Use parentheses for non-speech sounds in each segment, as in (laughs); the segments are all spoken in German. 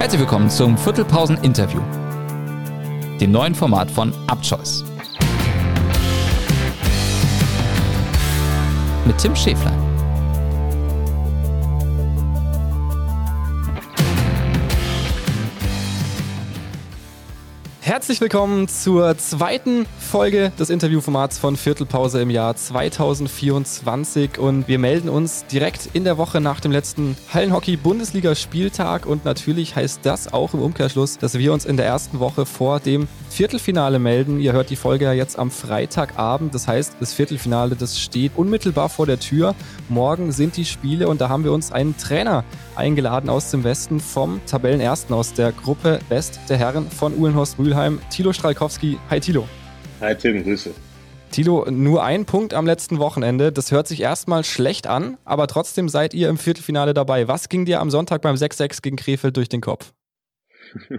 Herzlich willkommen zum Viertelpausen-Interview, dem neuen Format von Upchoice. Mit Tim Schäflein. Herzlich willkommen zur zweiten Folge des Interviewformats von Viertelpause im Jahr 2024 und wir melden uns direkt in der Woche nach dem letzten Hallenhockey-Bundesliga-Spieltag und natürlich heißt das auch im Umkehrschluss, dass wir uns in der ersten Woche vor dem Viertelfinale melden. Ihr hört die Folge ja jetzt am Freitagabend, das heißt, das Viertelfinale, das steht unmittelbar vor der Tür. Morgen sind die Spiele und da haben wir uns einen Trainer eingeladen aus dem Westen vom Tabellenersten aus der Gruppe West der Herren von Uhlenhorst Mülheim Mülheim, Thilo Stralkowski. Hi Thilo. Hi Tim, Grüße. Thilo, nur ein Punkt am letzten Wochenende. Das hört sich erstmal schlecht an, aber trotzdem seid ihr im Viertelfinale dabei. Was ging dir am Sonntag beim 6-6 gegen Krefeld durch den Kopf? (laughs)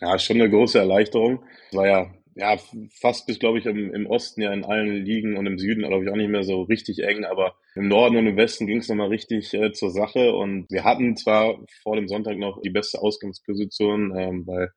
ja, schon eine große Erleichterung. War ja, ja fast bis, glaube ich, im, im, Osten ja in allen Ligen und im Süden, glaube ich, auch nicht mehr so richtig eng, aber im Norden und im Westen ging es nochmal richtig äh, zur Sache und wir hatten zwar vor dem Sonntag noch die beste Ausgangsposition, ähm, weil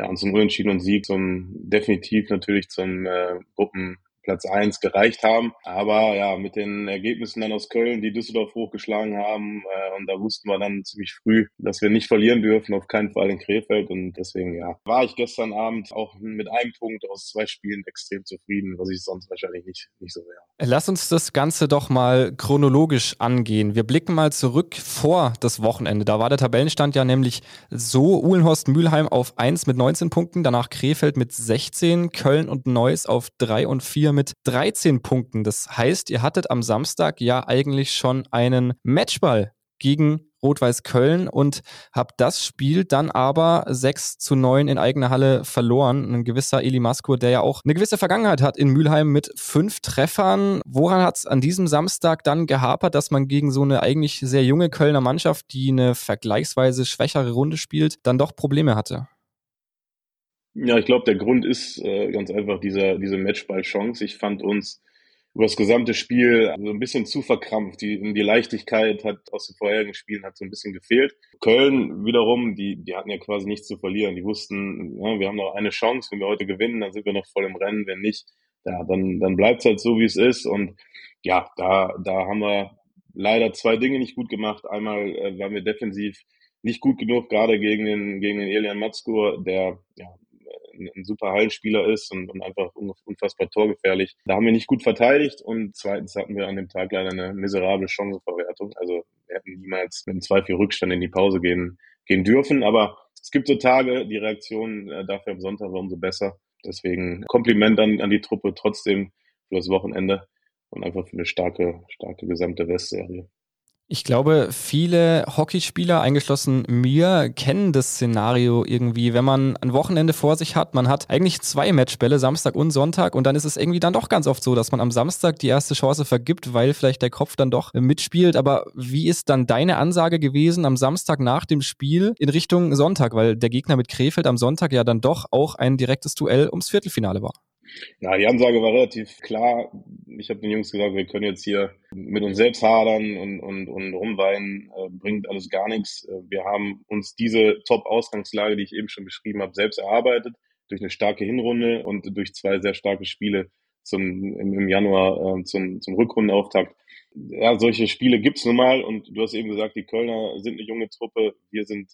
ja, und zum Unentschieden und Sieg zum definitiv natürlich zum äh, Gruppen Platz eins gereicht haben. Aber ja, mit den Ergebnissen dann aus Köln, die Düsseldorf hochgeschlagen haben, äh, und da wussten wir dann ziemlich früh, dass wir nicht verlieren dürfen, auf keinen Fall in Krefeld. Und deswegen, ja, war ich gestern Abend auch mit einem Punkt aus zwei Spielen extrem zufrieden, was ich sonst wahrscheinlich nicht, nicht so wäre. Lass uns das Ganze doch mal chronologisch angehen. Wir blicken mal zurück vor das Wochenende. Da war der Tabellenstand ja nämlich so: Uhlenhorst Mülheim auf 1 mit 19 Punkten, danach Krefeld mit 16, Köln und Neuss auf 3 und 4 mit 13 Punkten. Das heißt, ihr hattet am Samstag ja eigentlich schon einen Matchball gegen Rot-Weiß Köln und habt das Spiel dann aber 6 zu 9 in eigener Halle verloren. Ein gewisser Eli Masko, der ja auch eine gewisse Vergangenheit hat in Mülheim mit fünf Treffern. Woran hat es an diesem Samstag dann gehapert, dass man gegen so eine eigentlich sehr junge Kölner Mannschaft, die eine vergleichsweise schwächere Runde spielt, dann doch Probleme hatte? Ja, ich glaube, der Grund ist äh, ganz einfach dieser, diese Matchball-Chance. Ich fand uns über das gesamte Spiel so ein bisschen zu verkrampft. Die, die Leichtigkeit hat aus den vorherigen Spielen hat so ein bisschen gefehlt. Köln wiederum, die, die hatten ja quasi nichts zu verlieren. Die wussten, ja, wir haben noch eine Chance, wenn wir heute gewinnen, dann sind wir noch voll im Rennen. Wenn nicht, ja, dann, dann bleibt es halt so, wie es ist. Und ja, da, da haben wir leider zwei Dinge nicht gut gemacht. Einmal äh, waren wir defensiv nicht gut genug, gerade gegen den, gegen den Elian Matzkur, der ja, ein, ein super Hallenspieler ist und, und einfach unfassbar torgefährlich. Da haben wir nicht gut verteidigt und zweitens hatten wir an dem Tag leider eine miserable Chancenverwertung. Also wir hätten niemals mit einem 2-4 Rückstand in die Pause gehen, gehen dürfen. Aber es gibt so Tage, die Reaktion äh, dafür am Sonntag war umso besser. Deswegen Kompliment an, an die Truppe trotzdem für das Wochenende und einfach für eine starke, starke gesamte Westserie. Ich glaube, viele Hockeyspieler, eingeschlossen mir, kennen das Szenario irgendwie, wenn man ein Wochenende vor sich hat. Man hat eigentlich zwei Matchbälle, Samstag und Sonntag, und dann ist es irgendwie dann doch ganz oft so, dass man am Samstag die erste Chance vergibt, weil vielleicht der Kopf dann doch mitspielt. Aber wie ist dann deine Ansage gewesen am Samstag nach dem Spiel in Richtung Sonntag, weil der Gegner mit Krefeld am Sonntag ja dann doch auch ein direktes Duell ums Viertelfinale war? Ja, die Ansage war relativ klar. Ich habe den Jungs gesagt, wir können jetzt hier mit uns selbst hadern und, und, und rumweinen, äh, bringt alles gar nichts. Äh, wir haben uns diese Top-Ausgangslage, die ich eben schon beschrieben habe, selbst erarbeitet durch eine starke Hinrunde und durch zwei sehr starke Spiele zum, im, im Januar äh, zum, zum Rückrundenauftakt. Ja, solche Spiele gibt's nun mal und du hast eben gesagt, die Kölner sind eine junge Truppe, wir sind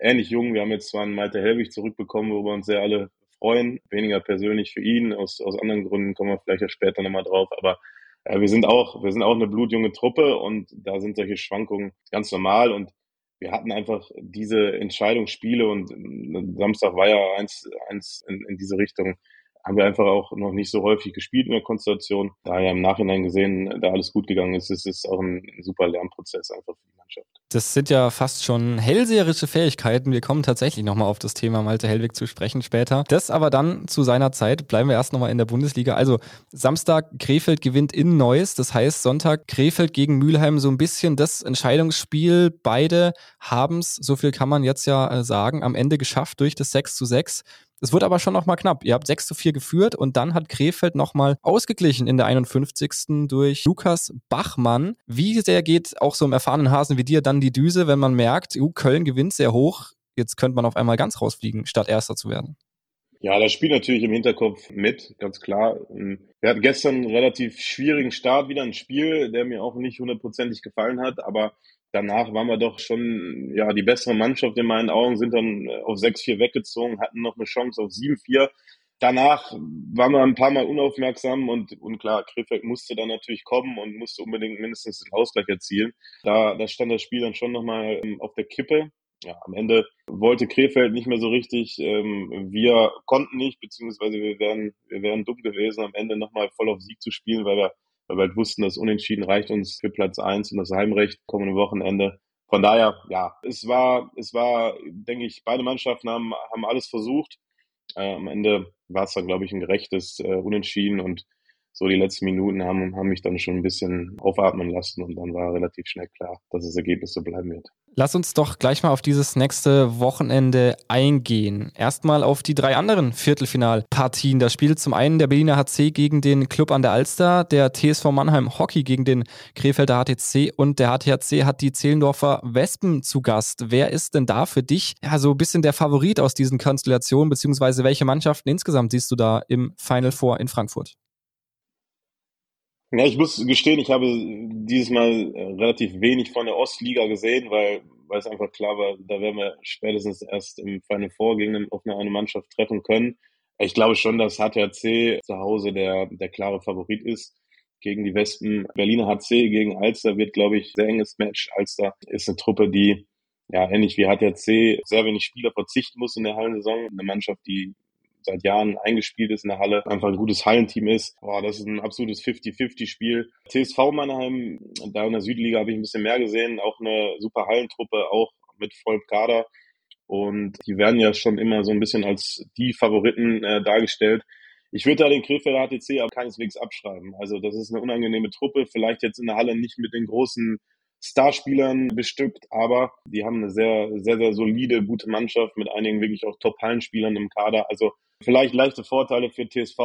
ähnlich jung. Wir haben jetzt zwar einen Malte Helwig zurückbekommen, wo wir uns sehr alle freuen. Weniger persönlich für ihn, aus, aus anderen Gründen kommen wir vielleicht ja später nochmal drauf. Aber äh, wir sind auch, wir sind auch eine blutjunge Truppe und da sind solche Schwankungen ganz normal und wir hatten einfach diese Entscheidungsspiele und äh, Samstag war ja eins, eins in, in diese Richtung haben wir einfach auch noch nicht so häufig gespielt in der Konstellation. Da ja im Nachhinein gesehen, da alles gut gegangen ist, ist es auch ein super Lernprozess einfach für die Mannschaft. Das sind ja fast schon hellseherische Fähigkeiten. Wir kommen tatsächlich nochmal auf das Thema Malte Hellwig zu sprechen später. Das aber dann zu seiner Zeit. Bleiben wir erst nochmal in der Bundesliga. Also Samstag Krefeld gewinnt in Neuss. Das heißt Sonntag Krefeld gegen Mülheim so ein bisschen das Entscheidungsspiel. Beide haben es, so viel kann man jetzt ja äh, sagen, am Ende geschafft durch das 6 zu 6. Es wurde aber schon nochmal knapp. Ihr habt 6 zu 4 geführt und dann hat Krefeld nochmal ausgeglichen in der 51. durch Lukas Bachmann. Wie sehr geht auch so einem erfahrenen Hasen wie dir dann die Düse, wenn man merkt, uh, Köln gewinnt sehr hoch, jetzt könnte man auf einmal ganz rausfliegen, statt Erster zu werden. Ja, das spielt natürlich im Hinterkopf mit, ganz klar. Wir hatten gestern einen relativ schwierigen Start, wieder ein Spiel, der mir auch nicht hundertprozentig gefallen hat, aber danach waren wir doch schon ja die bessere Mannschaft in meinen Augen, sind dann auf 6-4 weggezogen, hatten noch eine Chance auf 7-4. Danach waren wir ein paar Mal unaufmerksam und, und klar, Krefeld musste dann natürlich kommen und musste unbedingt mindestens den Ausgleich erzielen. Da, da stand das Spiel dann schon nochmal ähm, auf der Kippe ja, am Ende wollte Krefeld nicht mehr so richtig. Ähm, wir konnten nicht, beziehungsweise wir wären, wir wären dumm gewesen, am Ende nochmal voll auf Sieg zu spielen, weil wir, weil wir halt wussten, dass Unentschieden reicht uns für Platz eins und das Heimrecht kommende Wochenende. Von daher, ja, es war, es war, denke ich, beide Mannschaften haben, haben alles versucht. Äh, am Ende war es dann, glaube ich, ein gerechtes äh, Unentschieden und so die letzten Minuten haben, haben mich dann schon ein bisschen aufatmen lassen und dann war relativ schnell klar, dass das Ergebnis so bleiben wird. Lass uns doch gleich mal auf dieses nächste Wochenende eingehen. Erstmal auf die drei anderen Viertelfinalpartien. Da spielt zum einen der Berliner HC gegen den Club an der Alster, der TSV Mannheim Hockey gegen den Krefelder HTC und der HTHC hat die Zehlendorfer Wespen zu Gast. Wer ist denn da für dich ja so ein bisschen der Favorit aus diesen Konstellationen, beziehungsweise welche Mannschaften insgesamt siehst du da im Final Four in Frankfurt? Ja, ich muss gestehen, ich habe dieses Mal äh, relativ wenig von der Ostliga gesehen, weil, weil es einfach klar war, da werden wir spätestens erst im Final Four gegen auf eine Mannschaft treffen können. Ich glaube schon, dass HTRC zu Hause der, der klare Favorit ist gegen die Wespen. Berliner HC gegen Alster wird, glaube ich, sehr enges Match. Alster ist eine Truppe, die ja ähnlich wie HTRC sehr wenig Spieler verzichten muss in der Hallensaison. Eine Mannschaft, die seit Jahren eingespielt ist in der Halle, einfach ein gutes Hallenteam ist. Boah, das ist ein absolutes 50-50-Spiel. TSV Mannheim, da in der Südliga habe ich ein bisschen mehr gesehen, auch eine super Hallentruppe, auch mit vollem Kader. Und die werden ja schon immer so ein bisschen als die Favoriten äh, dargestellt. Ich würde da den Krefelder HTC aber keineswegs abschreiben. Also das ist eine unangenehme Truppe, vielleicht jetzt in der Halle nicht mit den großen Starspielern bestückt, aber die haben eine sehr, sehr, sehr solide, gute Mannschaft mit einigen wirklich auch Top-Hallenspielern im Kader. Also Vielleicht leichte Vorteile für TSV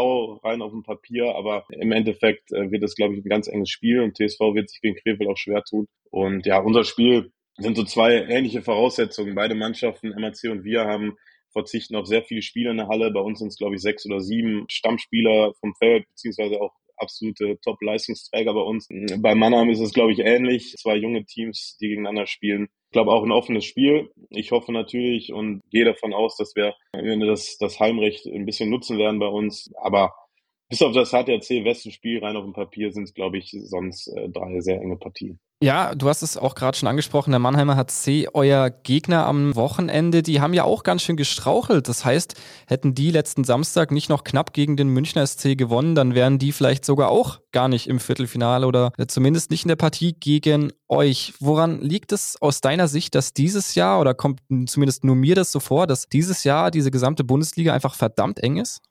rein auf dem Papier, aber im Endeffekt äh, wird das, glaube ich, ein ganz enges Spiel und TSV wird sich gegen Krefeld auch schwer tun. Und ja, unser Spiel sind so zwei ähnliche Voraussetzungen. Beide Mannschaften, MAC und wir, haben verzichten auf sehr viele Spieler in der Halle. Bei uns sind es, glaube ich, sechs oder sieben Stammspieler vom Feld, beziehungsweise auch absolute Top-Leistungsträger bei uns. Bei Mannheim ist es, glaube ich, ähnlich. Zwei junge Teams, die gegeneinander spielen. Ich glaube auch ein offenes Spiel. Ich hoffe natürlich und gehe davon aus, dass wir das, das Heimrecht ein bisschen nutzen werden bei uns. Aber bis auf das HTRC Westen-Spiel rein auf dem Papier sind es, glaube ich, sonst äh, drei sehr enge Partien. Ja, du hast es auch gerade schon angesprochen, der Mannheimer HC, euer Gegner am Wochenende, die haben ja auch ganz schön gestrauchelt. Das heißt, hätten die letzten Samstag nicht noch knapp gegen den Münchner SC gewonnen, dann wären die vielleicht sogar auch gar nicht im Viertelfinale oder zumindest nicht in der Partie gegen euch. Woran liegt es aus deiner Sicht, dass dieses Jahr, oder kommt zumindest nur mir das so vor, dass dieses Jahr diese gesamte Bundesliga einfach verdammt eng ist?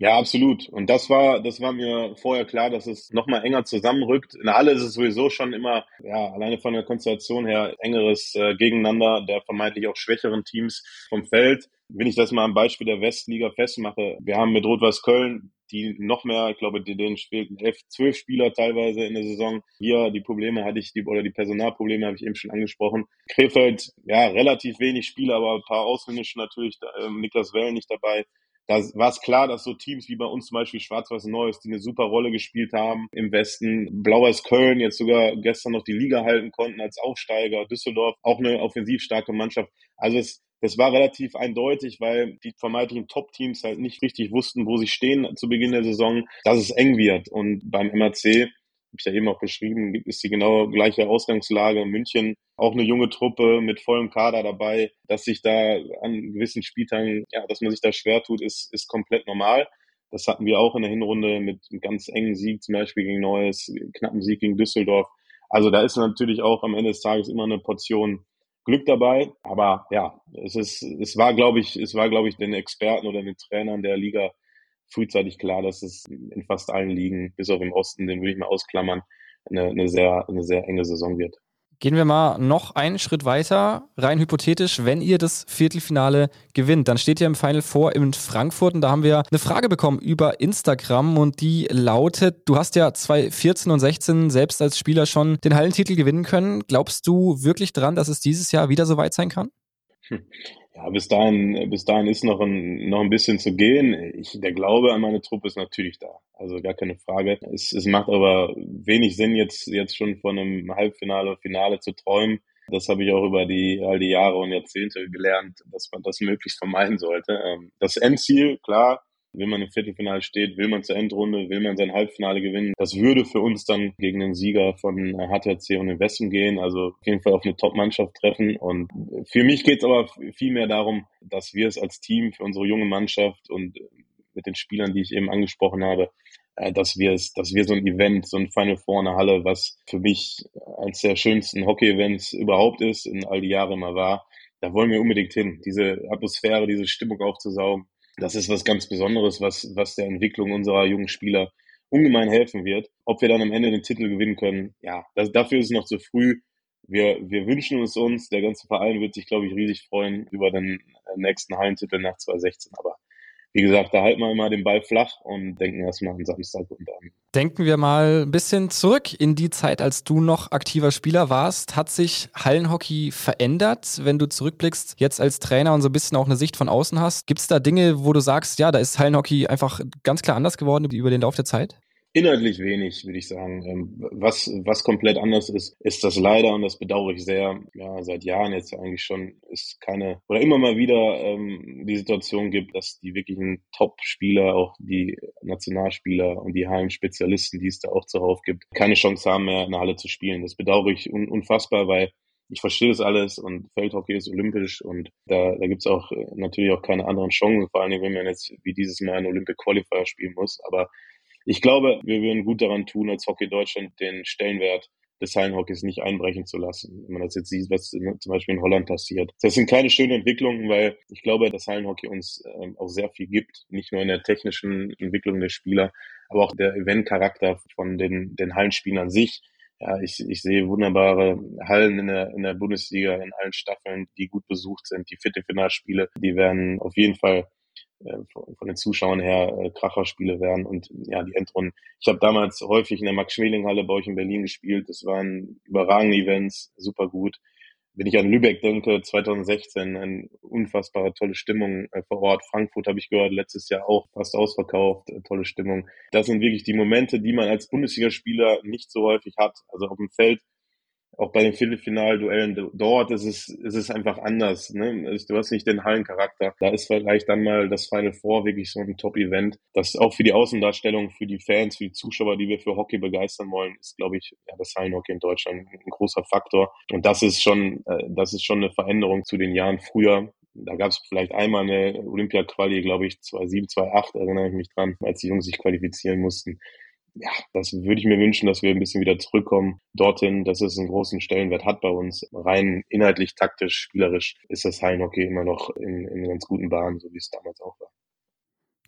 Ja, absolut. Und das war, das war mir vorher klar, dass es nochmal enger zusammenrückt. In der Halle ist es sowieso schon immer, ja, alleine von der Konstellation her, engeres äh, Gegeneinander der vermeintlich auch schwächeren Teams vom Feld. Wenn ich das mal am Beispiel der Westliga festmache, wir haben mit Rot-Weiß Köln, die noch mehr, ich glaube, denen spielten elf, zwölf Spieler teilweise in der Saison. Hier die Probleme hatte ich, die, oder die Personalprobleme habe ich eben schon angesprochen. Krefeld, ja, relativ wenig Spieler, aber ein paar ausländische natürlich, äh, Niklas Wellen nicht dabei da war es klar, dass so Teams wie bei uns zum Beispiel Schwarz-Weiß Neues, die eine super Rolle gespielt haben im Westen, Blau-Weiß Köln jetzt sogar gestern noch die Liga halten konnten als Aufsteiger, Düsseldorf auch eine offensiv starke Mannschaft. Also es, das war relativ eindeutig, weil die vermeintlichen Top-Teams halt nicht richtig wussten, wo sie stehen zu Beginn der Saison, dass es eng wird. Und beim MRC habe ich ja eben auch beschrieben, ist die genau gleiche Ausgangslage. München auch eine junge Truppe mit vollem Kader dabei, dass sich da an gewissen Spieltagen, ja, dass man sich da schwer tut, ist, ist komplett normal. Das hatten wir auch in der Hinrunde mit einem ganz engen Sieg, zum Beispiel gegen Neues, knappen Sieg gegen Düsseldorf. Also da ist natürlich auch am Ende des Tages immer eine Portion Glück dabei. Aber ja, es ist, es war, glaube ich, es war, glaube ich, den Experten oder den Trainern der Liga frühzeitig klar, dass es in fast allen Ligen, bis auf im Osten, den würde ich mal ausklammern, eine, eine, sehr, eine sehr enge Saison wird. Gehen wir mal noch einen Schritt weiter, rein hypothetisch, wenn ihr das Viertelfinale gewinnt, dann steht ihr im Final Four in Frankfurt und da haben wir eine Frage bekommen über Instagram und die lautet, du hast ja 2014 und 16 selbst als Spieler schon den Hallentitel gewinnen können. Glaubst du wirklich dran, dass es dieses Jahr wieder so weit sein kann? Hm. (laughs) Ja, bis dahin, bis dahin ist noch ein, noch ein bisschen zu gehen. Ich, der Glaube an meine Truppe ist natürlich da. Also gar keine Frage. Es, es macht aber wenig Sinn, jetzt, jetzt schon von einem Halbfinale, Finale zu träumen. Das habe ich auch über die, all die Jahre und Jahrzehnte gelernt, dass man das möglichst vermeiden sollte. Ähm, das Endziel, klar, wenn man im Viertelfinale steht, will man zur Endrunde, will man sein Halbfinale gewinnen. Das würde für uns dann gegen den Sieger von HTC und den Westen gehen. Also auf jeden Fall auf eine Top-Mannschaft treffen. Und für mich geht es aber viel mehr darum, dass wir es als Team für unsere junge Mannschaft und mit den Spielern, die ich eben angesprochen habe, äh, dass wir es, dass wir so ein Event, so ein Final Four in der Halle, was für mich eines der schönsten Hockey-Events überhaupt ist, in all die Jahre immer war, da wollen wir unbedingt hin. Diese Atmosphäre, diese Stimmung aufzusaugen, das ist was ganz Besonderes, was, was der Entwicklung unserer jungen Spieler ungemein helfen wird. Ob wir dann am Ende den Titel gewinnen können, ja, das, dafür ist es noch zu früh. Wir, wir wünschen es uns, der ganze Verein wird sich, glaube ich, riesig freuen über den nächsten Hallentitel nach 2016. Aber wie gesagt, da halten wir immer den Ball flach und denken erstmal an Samstag und dann. Denken wir mal ein bisschen zurück in die Zeit, als du noch aktiver Spieler warst. Hat sich Hallenhockey verändert, wenn du zurückblickst, jetzt als Trainer und so ein bisschen auch eine Sicht von außen hast? Gibt es da Dinge, wo du sagst, ja, da ist Hallenhockey einfach ganz klar anders geworden über den Lauf der Zeit? Inhaltlich wenig, würde ich sagen. Ähm, was, was komplett anders ist, ist das leider, und das bedauere ich sehr, ja, seit Jahren jetzt eigentlich schon, ist keine, oder immer mal wieder ähm, die Situation gibt, dass die wirklichen Top-Spieler, auch die Nationalspieler und die Heimspezialisten, die es da auch zuhauf gibt, keine Chance haben mehr in der Halle zu spielen. Das bedauere ich un unfassbar, weil ich verstehe das alles und Feldhockey ist olympisch und da, da gibt es auch äh, natürlich auch keine anderen Chancen, vor allem wenn man jetzt wie dieses Mal einen Olympic Qualifier spielen muss. Aber ich glaube, wir würden gut daran tun, als Hockey Deutschland den Stellenwert des Hallenhockeys nicht einbrechen zu lassen. Wenn man das jetzt sieht, was zum Beispiel in Holland passiert. Das sind keine schönen Entwicklungen, weil ich glaube, dass Hallenhockey uns ähm, auch sehr viel gibt. Nicht nur in der technischen Entwicklung der Spieler, aber auch der Eventcharakter von den, den Hallenspielen an sich. Ja, ich, ich sehe wunderbare Hallen in der, in der Bundesliga, in allen Staffeln, die gut besucht sind. Die Viertelfinalspiele, die werden auf jeden Fall von den Zuschauern her äh, Kracherspiele werden und ja, die Endrunden. Ich habe damals häufig in der Max-Schmeling-Halle bei euch in Berlin gespielt. Das waren überragende Events, super gut. Wenn ich an Lübeck denke, 2016, eine unfassbare tolle Stimmung äh, vor Ort. Frankfurt habe ich gehört, letztes Jahr auch fast ausverkauft, äh, tolle Stimmung. Das sind wirklich die Momente, die man als Bundesligaspieler nicht so häufig hat. Also auf dem Feld auch bei den Viertelfinalduellen dort ist es, ist es einfach anders. Ne? Du hast nicht den Hallencharakter. Da ist vielleicht dann mal das Final Four wirklich so ein Top-Event. Das auch für die Außendarstellung, für die Fans, für die Zuschauer, die wir für Hockey begeistern wollen, ist, glaube ich, ja, das Hallenhockey in Deutschland ein großer Faktor. Und das ist schon, äh, das ist schon eine Veränderung zu den Jahren früher. Da gab es vielleicht einmal eine Olympia-Quali, glaube ich, 2007, 2008, erinnere ich mich dran, als die Jungs sich qualifizieren mussten ja, das würde ich mir wünschen, dass wir ein bisschen wieder zurückkommen dorthin, dass es einen großen Stellenwert hat bei uns. Rein inhaltlich, taktisch, spielerisch ist das Hallenhockey immer noch in, in ganz guten Bahnen, so wie es damals auch war.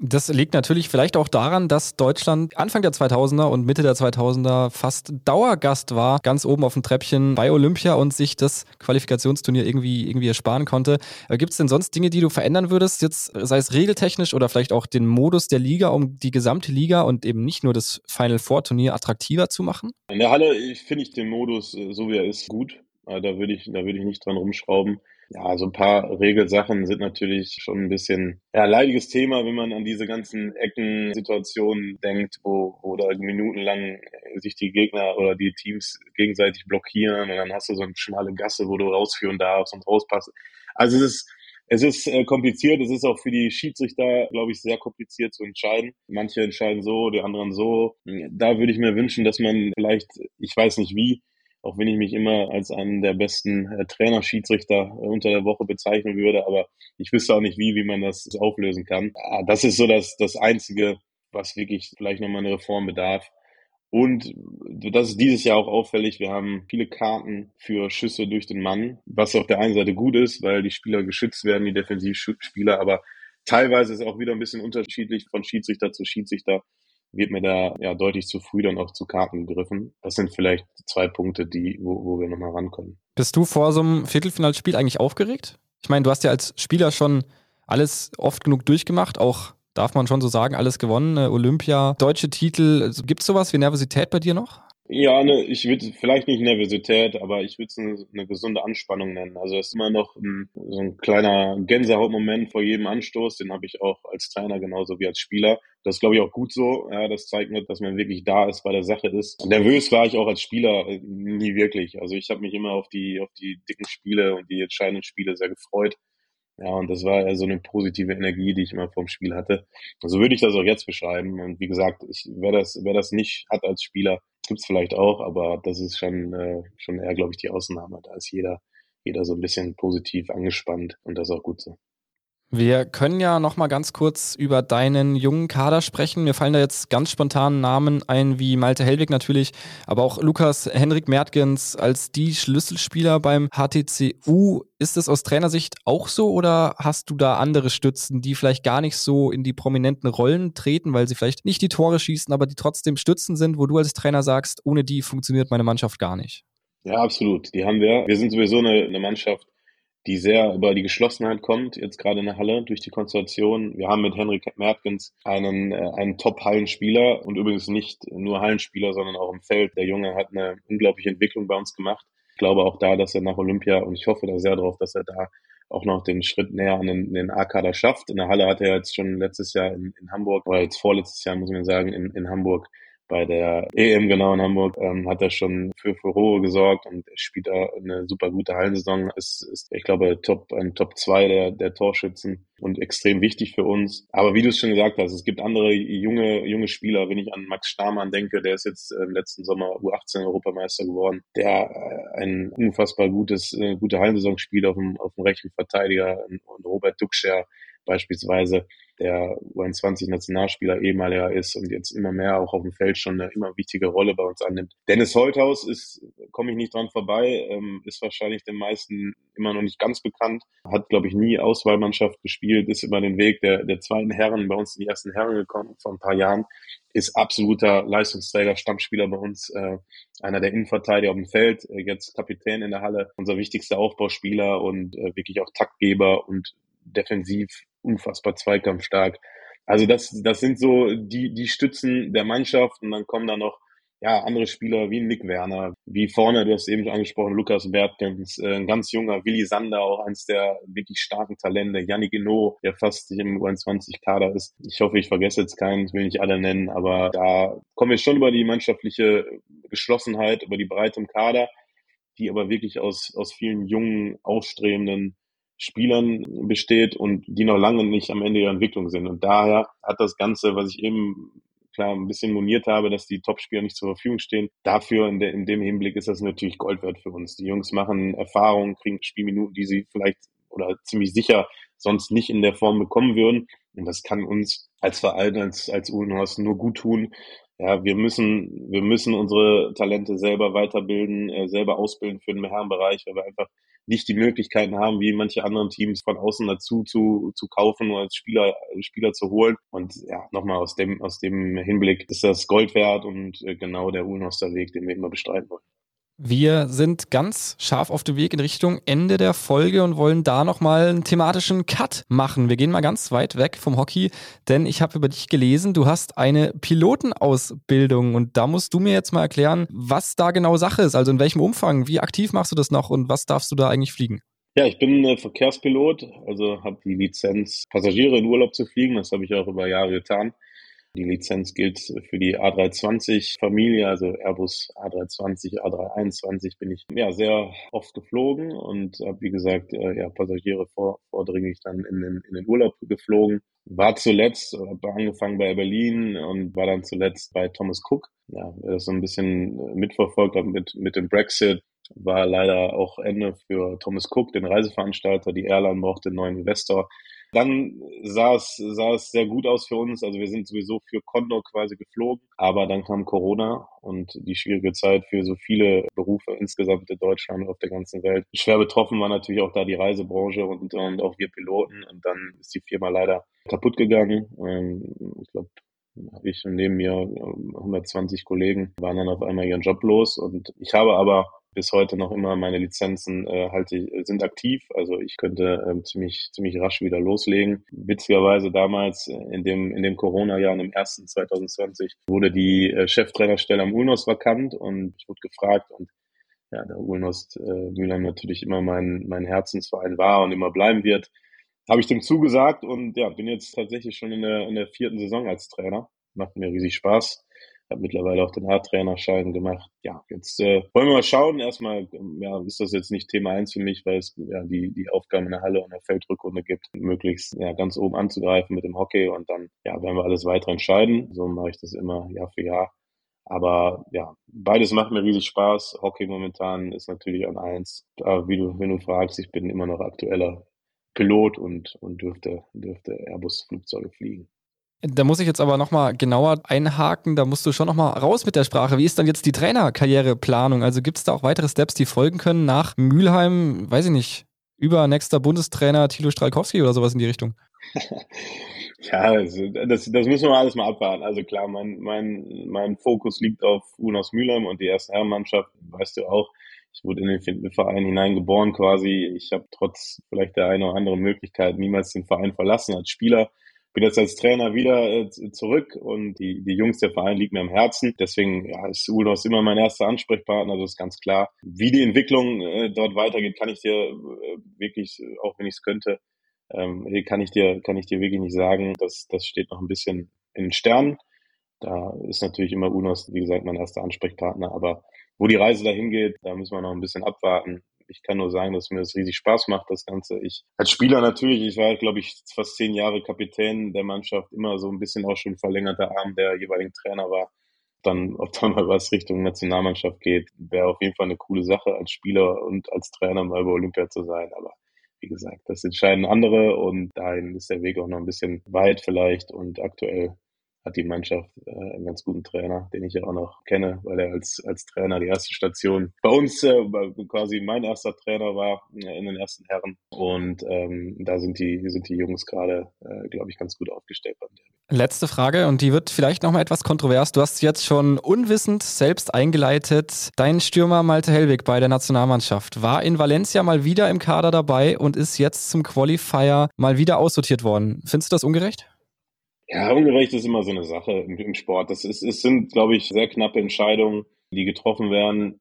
Das liegt natürlich vielleicht auch daran, dass Deutschland Anfang der 2000er und Mitte der 2000er fast Dauergast war, ganz oben auf dem Treppchen bei Olympia und sich das Qualifikationsturnier irgendwie, irgendwie ersparen konnte. Äh, Gibt es denn sonst Dinge, die du verändern würdest, jetzt sei es regeltechnisch oder vielleicht auch den Modus der Liga, um die gesamte Liga und eben nicht nur das Final Four Turnier attraktiver zu machen? In der Halle finde ich den Modus, äh, so wie er ist, gut. Äh, da würde ich, da würde ich nicht dran rumschrauben. Ja, so ein paar Regelsachen sind natürlich schon ein bisschen ja, leidiges Thema, wenn man an diese ganzen Ecken-Situationen denkt, wo, wo da minutenlang sich die Gegner oder die Teams gegenseitig blockieren und dann hast du so eine schmale Gasse, wo du rausführen darfst und rauspasst. Also es ist, es ist äh, kompliziert, es ist auch für die Schiedsrichter, glaube ich, sehr kompliziert zu entscheiden. Manche entscheiden so, die anderen so. Da würde ich mir wünschen, dass man vielleicht, ich weiß nicht wie, auch wenn ich mich immer als einen der besten äh, Trainer-Schiedsrichter äh, unter der Woche bezeichnen würde, aber ich wüsste auch nicht wie, wie man das auflösen kann. Ah, das ist so das, das Einzige, was wirklich vielleicht nochmal eine Reform bedarf. Und das ist dieses Jahr auch auffällig. Wir haben viele Karten für Schüsse durch den Mann, was auf der einen Seite gut ist, weil die Spieler geschützt werden, die Defensivspieler, aber teilweise ist auch wieder ein bisschen unterschiedlich von Schiedsrichter zu Schiedsrichter wird mir da ja deutlich zu früh dann auch zu Karten gegriffen. Das sind vielleicht zwei Punkte, die, wo, wo wir nochmal rankommen. Bist du vor so einem Viertelfinalspiel eigentlich aufgeregt? Ich meine, du hast ja als Spieler schon alles oft genug durchgemacht, auch darf man schon so sagen, alles gewonnen, Olympia, deutsche Titel. Also, Gibt es sowas wie Nervosität bei dir noch? Ja, ne, ich würde vielleicht nicht Nervosität, aber ich würde es eine, eine, gesunde Anspannung nennen. Also es ist immer noch ein, so ein kleiner Gänsehautmoment vor jedem Anstoß. Den habe ich auch als Trainer genauso wie als Spieler. Das glaube ich, auch gut so. Ja, das zeigt mir, dass man wirklich da ist, bei der Sache ist. Nervös war ich auch als Spieler äh, nie wirklich. Also ich habe mich immer auf die, auf die dicken Spiele und die entscheidenden Spiele sehr gefreut. Ja, und das war eher so eine positive Energie, die ich immer vom Spiel hatte. Also würde ich das auch jetzt beschreiben. Und wie gesagt, ich, wer das, wer das nicht hat als Spieler, gibt's vielleicht auch, aber das ist schon, äh, schon eher, glaube ich, die Ausnahme. Da ist jeder, jeder so ein bisschen positiv angespannt und das ist auch gut so. Wir können ja noch mal ganz kurz über deinen jungen Kader sprechen. Mir fallen da jetzt ganz spontan Namen ein, wie Malte Hellwig natürlich, aber auch Lukas Henrik Mertgens als die Schlüsselspieler beim HTCU. Ist es aus Trainersicht auch so oder hast du da andere Stützen, die vielleicht gar nicht so in die prominenten Rollen treten, weil sie vielleicht nicht die Tore schießen, aber die trotzdem Stützen sind, wo du als Trainer sagst, ohne die funktioniert meine Mannschaft gar nicht? Ja, absolut. Die haben wir. Wir sind sowieso eine, eine Mannschaft, die sehr über die Geschlossenheit kommt, jetzt gerade in der Halle durch die Konstellation. Wir haben mit Henrik Mertgens einen, äh, einen Top-Hallenspieler und übrigens nicht nur Hallenspieler, sondern auch im Feld. Der Junge hat eine unglaubliche Entwicklung bei uns gemacht. Ich glaube auch da, dass er nach Olympia und ich hoffe da sehr drauf, dass er da auch noch den Schritt näher an den, den A-Kader schafft. In der Halle hat er jetzt schon letztes Jahr in, in Hamburg, oder jetzt vorletztes Jahr, muss man sagen, in, in Hamburg bei der EM genau in Hamburg ähm, hat er schon für Furore gesorgt und spielt da eine super gute Hallensaison. Ist, ist ich glaube, Top, ein Top 2 der, der Torschützen und extrem wichtig für uns. Aber wie du es schon gesagt hast, es gibt andere junge, junge Spieler. Wenn ich an Max Stamann denke, der ist jetzt im letzten Sommer U18 Europameister geworden, der äh, ein unfassbar gutes, äh, gute Hallensaison spielt auf dem, auf dem rechten Verteidiger und Robert Duxcher beispielsweise, der U21-Nationalspieler ehemaliger ist und jetzt immer mehr auch auf dem Feld schon eine immer wichtige Rolle bei uns annimmt. Dennis Holthaus ist, komme ich nicht dran vorbei, ähm, ist wahrscheinlich den meisten immer noch nicht ganz bekannt, hat, glaube ich, nie Auswahlmannschaft gespielt, ist über den Weg der, der zweiten Herren bei uns in die ersten Herren gekommen vor ein paar Jahren, ist absoluter Leistungsträger, Stammspieler bei uns, äh, einer der Innenverteidiger auf dem Feld, äh, jetzt Kapitän in der Halle, unser wichtigster Aufbauspieler und äh, wirklich auch Taktgeber und defensiv unfassbar zweikampfstark. Also das, das sind so die, die Stützen der Mannschaft und dann kommen da noch ja, andere Spieler wie Nick Werner, wie vorne, du hast eben schon angesprochen, Lukas Bertkens, äh, ein ganz junger Willi Sander, auch eins der wirklich starken Talente, Yannick Eno, der fast im U21-Kader ist. Ich hoffe, ich vergesse jetzt keinen, will nicht alle nennen, aber da kommen wir schon über die mannschaftliche Geschlossenheit, über die Breite im Kader, die aber wirklich aus, aus vielen jungen, aufstrebenden Spielern besteht und die noch lange nicht am Ende ihrer Entwicklung sind. Und daher hat das Ganze, was ich eben klar ein bisschen moniert habe, dass die Topspieler nicht zur Verfügung stehen. Dafür in, de, in dem Hinblick ist das natürlich Gold wert für uns. Die Jungs machen Erfahrungen, kriegen Spielminuten, die sie vielleicht oder ziemlich sicher sonst nicht in der Form bekommen würden. Und das kann uns als Verein, als, als Uhlenhorst nur gut tun. Ja, wir müssen, wir müssen unsere Talente selber weiterbilden, äh, selber ausbilden für den Herrenbereich, weil wir einfach nicht die Möglichkeiten haben, wie manche anderen Teams von außen dazu zu, zu kaufen oder als Spieler, Spieler zu holen. Und ja, nochmal aus dem, aus dem Hinblick ist das Gold wert und äh, genau der Uhlenhorster Weg, den wir immer bestreiten wollen. Wir sind ganz scharf auf dem Weg in Richtung Ende der Folge und wollen da nochmal einen thematischen Cut machen. Wir gehen mal ganz weit weg vom Hockey, denn ich habe über dich gelesen, du hast eine Pilotenausbildung und da musst du mir jetzt mal erklären, was da genau Sache ist, also in welchem Umfang, wie aktiv machst du das noch und was darfst du da eigentlich fliegen? Ja, ich bin äh, Verkehrspilot, also habe die Lizenz, Passagiere in Urlaub zu fliegen. Das habe ich auch über Jahre getan. Die Lizenz gilt für die A320-Familie, also Airbus A320, A321 bin ich ja sehr oft geflogen und habe, wie gesagt, äh, ja, Passagiere vor, vordringlich dann in den, in den Urlaub geflogen. War zuletzt, habe angefangen bei Berlin und war dann zuletzt bei Thomas Cook. Ja, das so ein bisschen mitverfolgt hat mit, mit dem Brexit, war leider auch Ende für Thomas Cook, den Reiseveranstalter. Die Airline brauchte einen neuen Investor. Dann sah es, sah es sehr gut aus für uns. Also wir sind sowieso für Condor quasi geflogen. Aber dann kam Corona und die schwierige Zeit für so viele Berufe insgesamt in Deutschland und auf der ganzen Welt. Schwer betroffen war natürlich auch da die Reisebranche und, und auch wir Piloten. Und dann ist die Firma leider kaputt gegangen. Ähm, ich glaube, ich und neben mir 120 Kollegen waren dann auf einmal ihren Job los. Und ich habe aber bis heute noch immer meine Lizenzen äh, halte sind aktiv. Also ich könnte ähm, ziemlich ziemlich rasch wieder loslegen. Witzigerweise damals äh, in dem in dem Corona-Jahr, im ersten 2020, wurde die äh, Cheftrainerstelle am Ulnos vakant und ich wurde gefragt und ja, der Ulnost äh, Mülheim natürlich immer mein mein Herzensverein war und immer bleiben wird, habe ich dem zugesagt und ja, bin jetzt tatsächlich schon in der in der vierten Saison als Trainer. Macht mir riesig Spaß habe mittlerweile auch den A-Trainerschein gemacht. Ja, jetzt äh, wollen wir mal schauen. Erstmal ja, ist das jetzt nicht Thema eins für mich, weil es ja die, die Aufgaben in der Halle und der Feldrückrunde gibt, möglichst ja, ganz oben anzugreifen mit dem Hockey und dann ja, werden wir alles weiter entscheiden. So mache ich das immer Jahr für Jahr. Aber ja, beides macht mir riesig Spaß. Hockey momentan ist natürlich an eins. Aber wie du, wenn du fragst, ich bin immer noch aktueller Pilot und, und dürfte, dürfte Airbus-Flugzeuge fliegen. Da muss ich jetzt aber nochmal genauer einhaken, da musst du schon nochmal raus mit der Sprache. Wie ist dann jetzt die Trainerkarriereplanung? Also gibt es da auch weitere Steps, die folgen können nach Mülheim, weiß ich nicht, über nächster Bundestrainer Thilo Stralkowski oder sowas in die Richtung? (laughs) ja, das, das müssen wir alles mal abwarten. Also klar, mein, mein, mein Fokus liegt auf Unos Mülheim und die erste Herrenmannschaft, weißt du auch. Ich wurde in den Verein hineingeboren quasi. Ich habe trotz vielleicht der eine oder anderen Möglichkeit niemals den Verein verlassen als Spieler bin jetzt als Trainer wieder äh, zurück und die, die Jungs der Verein liegen mir am Herzen. Deswegen ja, ist Ulos immer mein erster Ansprechpartner, das ist ganz klar. Wie die Entwicklung äh, dort weitergeht, kann ich dir äh, wirklich, auch wenn ich es könnte, ähm, kann ich dir, kann ich dir wirklich nicht sagen. Das, das steht noch ein bisschen in den Sternen. Da ist natürlich immer Unos, wie gesagt, mein erster Ansprechpartner. Aber wo die Reise dahin geht, da müssen wir noch ein bisschen abwarten ich kann nur sagen, dass mir das riesig Spaß macht, das Ganze. Ich als Spieler natürlich, ich war, glaube ich, fast zehn Jahre Kapitän der Mannschaft, immer so ein bisschen auch schon verlängerter Arm der jeweiligen Trainer war. Dann, ob da mal was Richtung Nationalmannschaft geht, wäre auf jeden Fall eine coole Sache, als Spieler und als Trainer mal bei Olympia zu sein. Aber wie gesagt, das entscheiden andere und dahin ist der Weg auch noch ein bisschen weit vielleicht und aktuell hat die Mannschaft äh, einen ganz guten Trainer, den ich ja auch noch kenne, weil er als, als Trainer die erste Station bei uns äh, quasi mein erster Trainer war äh, in den ersten Herren. Und ähm, da sind die, sind die Jungs gerade, äh, glaube ich, ganz gut aufgestellt beim Derby. Letzte Frage und die wird vielleicht nochmal etwas kontrovers. Du hast jetzt schon unwissend selbst eingeleitet. Dein Stürmer Malte Hellwig bei der Nationalmannschaft war in Valencia mal wieder im Kader dabei und ist jetzt zum Qualifier mal wieder aussortiert worden. Findest du das ungerecht? Ja, ungerecht ist immer so eine Sache im, im Sport. Das ist, es sind, glaube ich, sehr knappe Entscheidungen, die getroffen werden.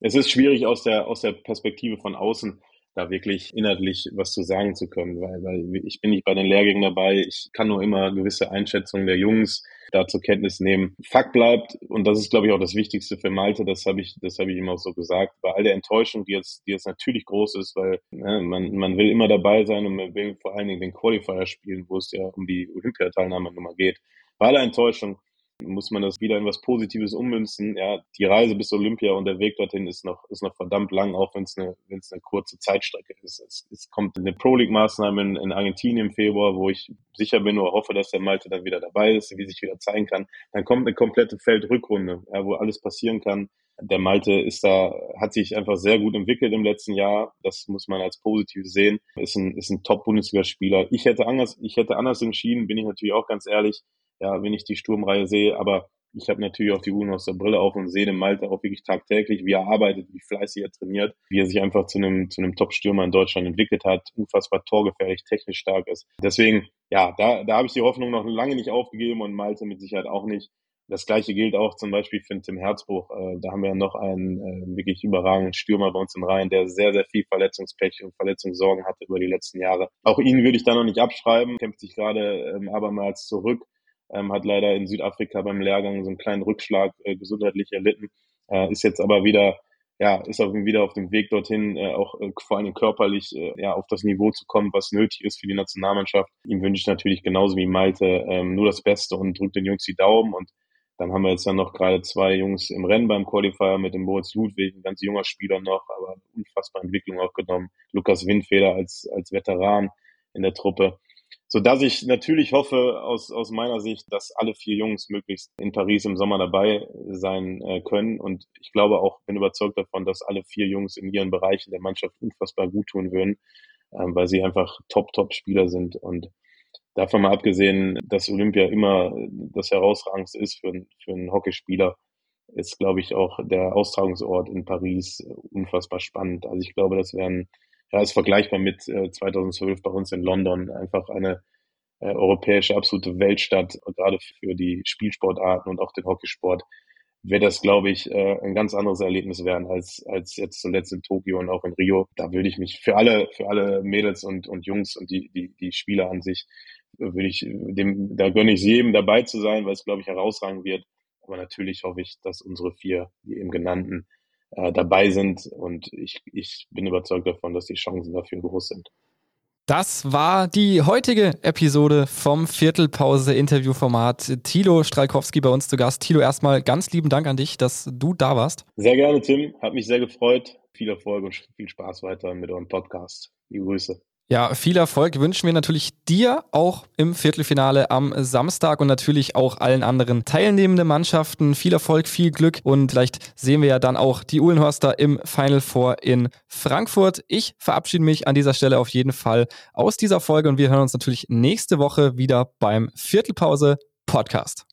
Es ist schwierig aus der, aus der Perspektive von außen da wirklich inhaltlich was zu sagen zu können, weil, weil ich bin nicht bei den Lehrgängen dabei. Ich kann nur immer gewisse Einschätzungen der Jungs da zur Kenntnis nehmen. Fakt bleibt, und das ist, glaube ich, auch das Wichtigste für Malte, das habe ich, das habe ich ihm auch so gesagt, bei all der Enttäuschung, die jetzt, die jetzt natürlich groß ist, weil ne, man, man will immer dabei sein und man will vor allen Dingen den Qualifier spielen, wo es ja um die Olympiateilnahme nummer geht. Bei aller Enttäuschung muss man das wieder in was Positives ummünzen. Ja, die Reise bis Olympia und der Weg dorthin ist noch, ist noch verdammt lang, auch wenn es eine, wenn es eine kurze Zeitstrecke ist. Es, es kommt eine Pro League Maßnahme in, in Argentinien im Februar, wo ich sicher bin oder hoffe, dass der Malte dann wieder dabei ist, wie sich wieder zeigen kann. Dann kommt eine komplette Feldrückrunde, ja, wo alles passieren kann. Der Malte ist da, hat sich einfach sehr gut entwickelt im letzten Jahr. Das muss man als positiv sehen. Ist ein, ist ein Top-Bundesligaspieler. Ich hätte anders, ich hätte anders entschieden, bin ich natürlich auch ganz ehrlich ja, wenn ich die Sturmreihe sehe. Aber ich habe natürlich auch die Uhren aus der Brille auf und sehe den Malte auch wirklich tagtäglich, wie er arbeitet, wie fleißig er trainiert, wie er sich einfach zu einem, zu einem Top-Stürmer in Deutschland entwickelt hat, unfassbar torgefährlich, technisch stark ist. Deswegen, ja, da, da habe ich die Hoffnung noch lange nicht aufgegeben und Malte mit Sicherheit auch nicht. Das gleiche gilt auch zum Beispiel für Tim Herzbruch. Äh, da haben wir noch einen äh, wirklich überragenden Stürmer bei uns in Reihen, der sehr, sehr viel Verletzungspech und Verletzungssorgen hatte über die letzten Jahre. Auch ihn würde ich da noch nicht abschreiben, kämpft sich gerade ähm, abermals zurück ähm, hat leider in Südafrika beim Lehrgang so einen kleinen Rückschlag äh, gesundheitlich erlitten, äh, ist jetzt aber wieder ja, ist auch wieder auf dem Weg dorthin, äh, auch äh, vor allem körperlich äh, ja, auf das Niveau zu kommen, was nötig ist für die Nationalmannschaft. Ihm wünsche ich natürlich genauso wie Malte ähm, nur das Beste und drückt den Jungs die Daumen. Und dann haben wir jetzt ja noch gerade zwei Jungs im Rennen beim Qualifier mit dem Moritz Ludwig, ein ganz junger Spieler noch, aber unfassbar Entwicklung auch genommen. Lukas Windfeder als, als Veteran in der Truppe so dass ich natürlich hoffe aus, aus meiner Sicht, dass alle vier Jungs möglichst in Paris im Sommer dabei sein äh, können. Und ich glaube auch, bin überzeugt davon, dass alle vier Jungs in ihren Bereichen der Mannschaft unfassbar gut tun würden, ähm, weil sie einfach Top-Top-Spieler sind. Und davon mal abgesehen, dass Olympia immer das Herausragendste ist für, für einen Hockeyspieler, ist, glaube ich, auch der Austragungsort in Paris unfassbar spannend. Also ich glaube, das wären, ja, ist vergleichbar mit äh, 2012 bei uns in London, einfach eine äh, europäische absolute Weltstadt, gerade für die Spielsportarten und auch den Hockeysport wäre das, glaube ich, äh, ein ganz anderes Erlebnis werden als, als jetzt zuletzt in Tokio und auch in Rio. Da würde ich mich für alle, für alle Mädels und, und Jungs und die, die, die Spieler an sich, würde ich dem, da gönne ich jedem dabei zu sein, weil es, glaube ich, herausragend wird. Aber natürlich hoffe ich, dass unsere vier, die eben genannten, äh, dabei sind. Und ich, ich bin überzeugt davon, dass die Chancen dafür groß sind. Das war die heutige Episode vom Viertelpause-Interviewformat. Thilo Stralkowski bei uns zu Gast. Thilo, erstmal ganz lieben Dank an dich, dass du da warst. Sehr gerne, Tim. Hat mich sehr gefreut. Viel Erfolg und viel Spaß weiter mit eurem Podcast. Liebe Grüße. Ja, viel Erfolg wünschen wir natürlich dir auch im Viertelfinale am Samstag und natürlich auch allen anderen teilnehmenden Mannschaften. Viel Erfolg, viel Glück und vielleicht sehen wir ja dann auch die Uhlenhorster im Final Four in Frankfurt. Ich verabschiede mich an dieser Stelle auf jeden Fall aus dieser Folge und wir hören uns natürlich nächste Woche wieder beim Viertelpause Podcast.